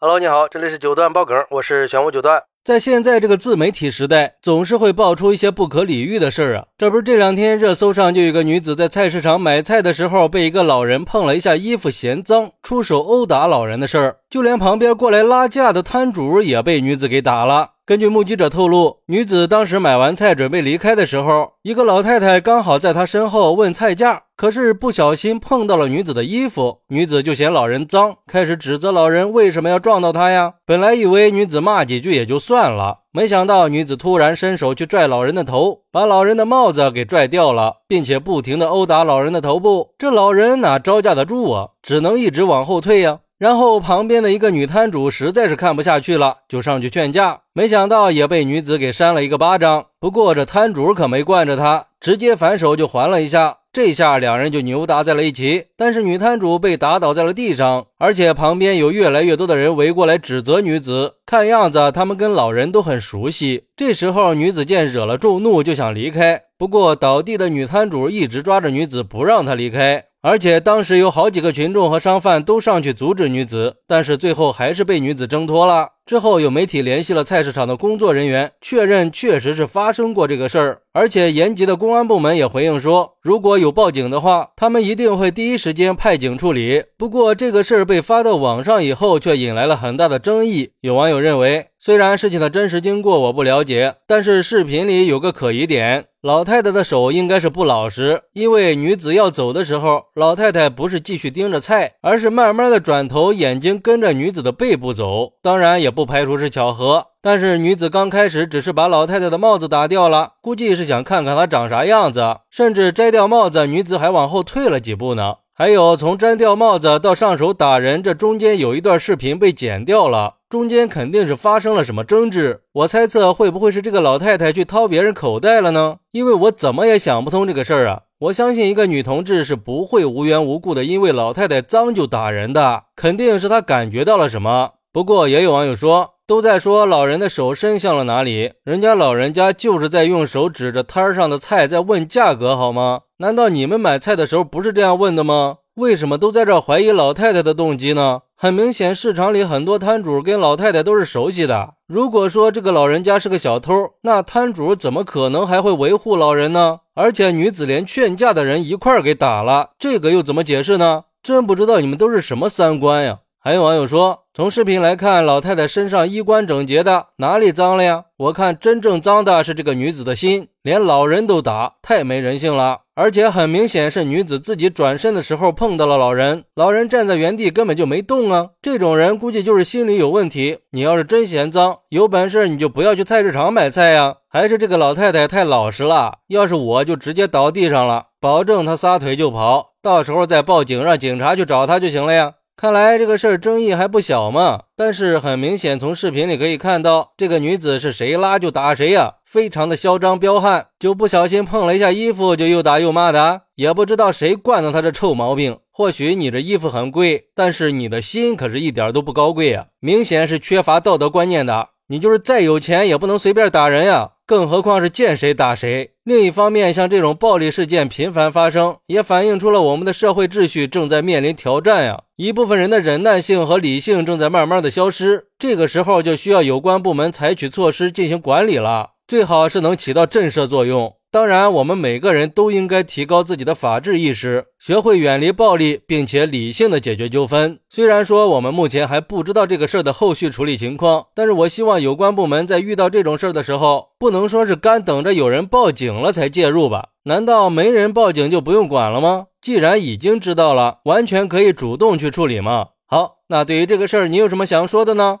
Hello，你好，这里是九段爆梗，我是玄武九段。在现在这个自媒体时代，总是会爆出一些不可理喻的事儿啊。这不是这两天热搜上就有个女子在菜市场买菜的时候，被一个老人碰了一下衣服，嫌脏，出手殴打老人的事儿。就连旁边过来拉架的摊主也被女子给打了。根据目击者透露，女子当时买完菜准备离开的时候，一个老太太刚好在她身后问菜价，可是不小心碰到了女子的衣服，女子就嫌老人脏，开始指责老人为什么要撞到她呀？本来以为女子骂几句也就算了，没想到女子突然伸手去拽老人的头，把老人的帽子给拽掉了，并且不停的殴打老人的头部。这老人哪招架得住啊？只能一直往后退呀。然后旁边的一个女摊主实在是看不下去了，就上去劝架，没想到也被女子给扇了一个巴掌。不过这摊主可没惯着她，直接反手就还了一下，这下两人就扭打在了一起。但是女摊主被打倒在了地上，而且旁边有越来越多的人围过来指责女子。看样子他们跟老人都很熟悉。这时候女子见惹了众怒，就想离开，不过倒地的女摊主一直抓着女子不让她离开。而且当时有好几个群众和商贩都上去阻止女子，但是最后还是被女子挣脱了。之后有媒体联系了菜市场的工作人员，确认确实是发生过这个事儿。而且延吉的公安部门也回应说，如果有报警的话，他们一定会第一时间派警处理。不过这个事儿被发到网上以后，却引来了很大的争议。有网友认为，虽然事情的真实经过我不了解，但是视频里有个可疑点。老太太的手应该是不老实，因为女子要走的时候，老太太不是继续盯着菜，而是慢慢的转头，眼睛跟着女子的背部走。当然也不排除是巧合，但是女子刚开始只是把老太太的帽子打掉了，估计是想看看她长啥样子，甚至摘掉帽子，女子还往后退了几步呢。还有从摘掉帽子到上手打人，这中间有一段视频被剪掉了，中间肯定是发生了什么争执。我猜测会不会是这个老太太去掏别人口袋了呢？因为我怎么也想不通这个事儿啊！我相信一个女同志是不会无缘无故的因为老太太脏就打人的，肯定是她感觉到了什么。不过也有网友说，都在说老人的手伸向了哪里，人家老人家就是在用手指着摊上的菜在问价格，好吗？难道你们买菜的时候不是这样问的吗？为什么都在这怀疑老太太的动机呢？很明显，市场里很多摊主跟老太太都是熟悉的。如果说这个老人家是个小偷，那摊主怎么可能还会维护老人呢？而且女子连劝架的人一块儿给打了，这个又怎么解释呢？真不知道你们都是什么三观呀！还有网友说，从视频来看，老太太身上衣冠整洁的，哪里脏了呀？我看真正脏的是这个女子的心，连老人都打，太没人性了。而且很明显是女子自己转身的时候碰到了老人，老人站在原地根本就没动啊。这种人估计就是心理有问题。你要是真嫌脏，有本事你就不要去菜市场买菜呀。还是这个老太太太老实了，要是我就直接倒地上了，保证她撒腿就跑，到时候再报警，让警察去找她就行了呀。看来这个事儿争议还不小嘛，但是很明显，从视频里可以看到，这个女子是谁拉就打谁呀，非常的嚣张彪悍，就不小心碰了一下衣服就又打又骂的，也不知道谁惯的她这臭毛病。或许你这衣服很贵，但是你的心可是一点都不高贵啊，明显是缺乏道德观念的。你就是再有钱也不能随便打人呀。更何况是见谁打谁。另一方面，像这种暴力事件频繁发生，也反映出了我们的社会秩序正在面临挑战呀。一部分人的忍耐性和理性正在慢慢的消失，这个时候就需要有关部门采取措施进行管理了，最好是能起到震慑作用。当然，我们每个人都应该提高自己的法治意识，学会远离暴力，并且理性的解决纠纷。虽然说我们目前还不知道这个事儿的后续处理情况，但是我希望有关部门在遇到这种事儿的时候，不能说是干等着有人报警了才介入吧？难道没人报警就不用管了吗？既然已经知道了，完全可以主动去处理嘛。好，那对于这个事儿，你有什么想说的呢？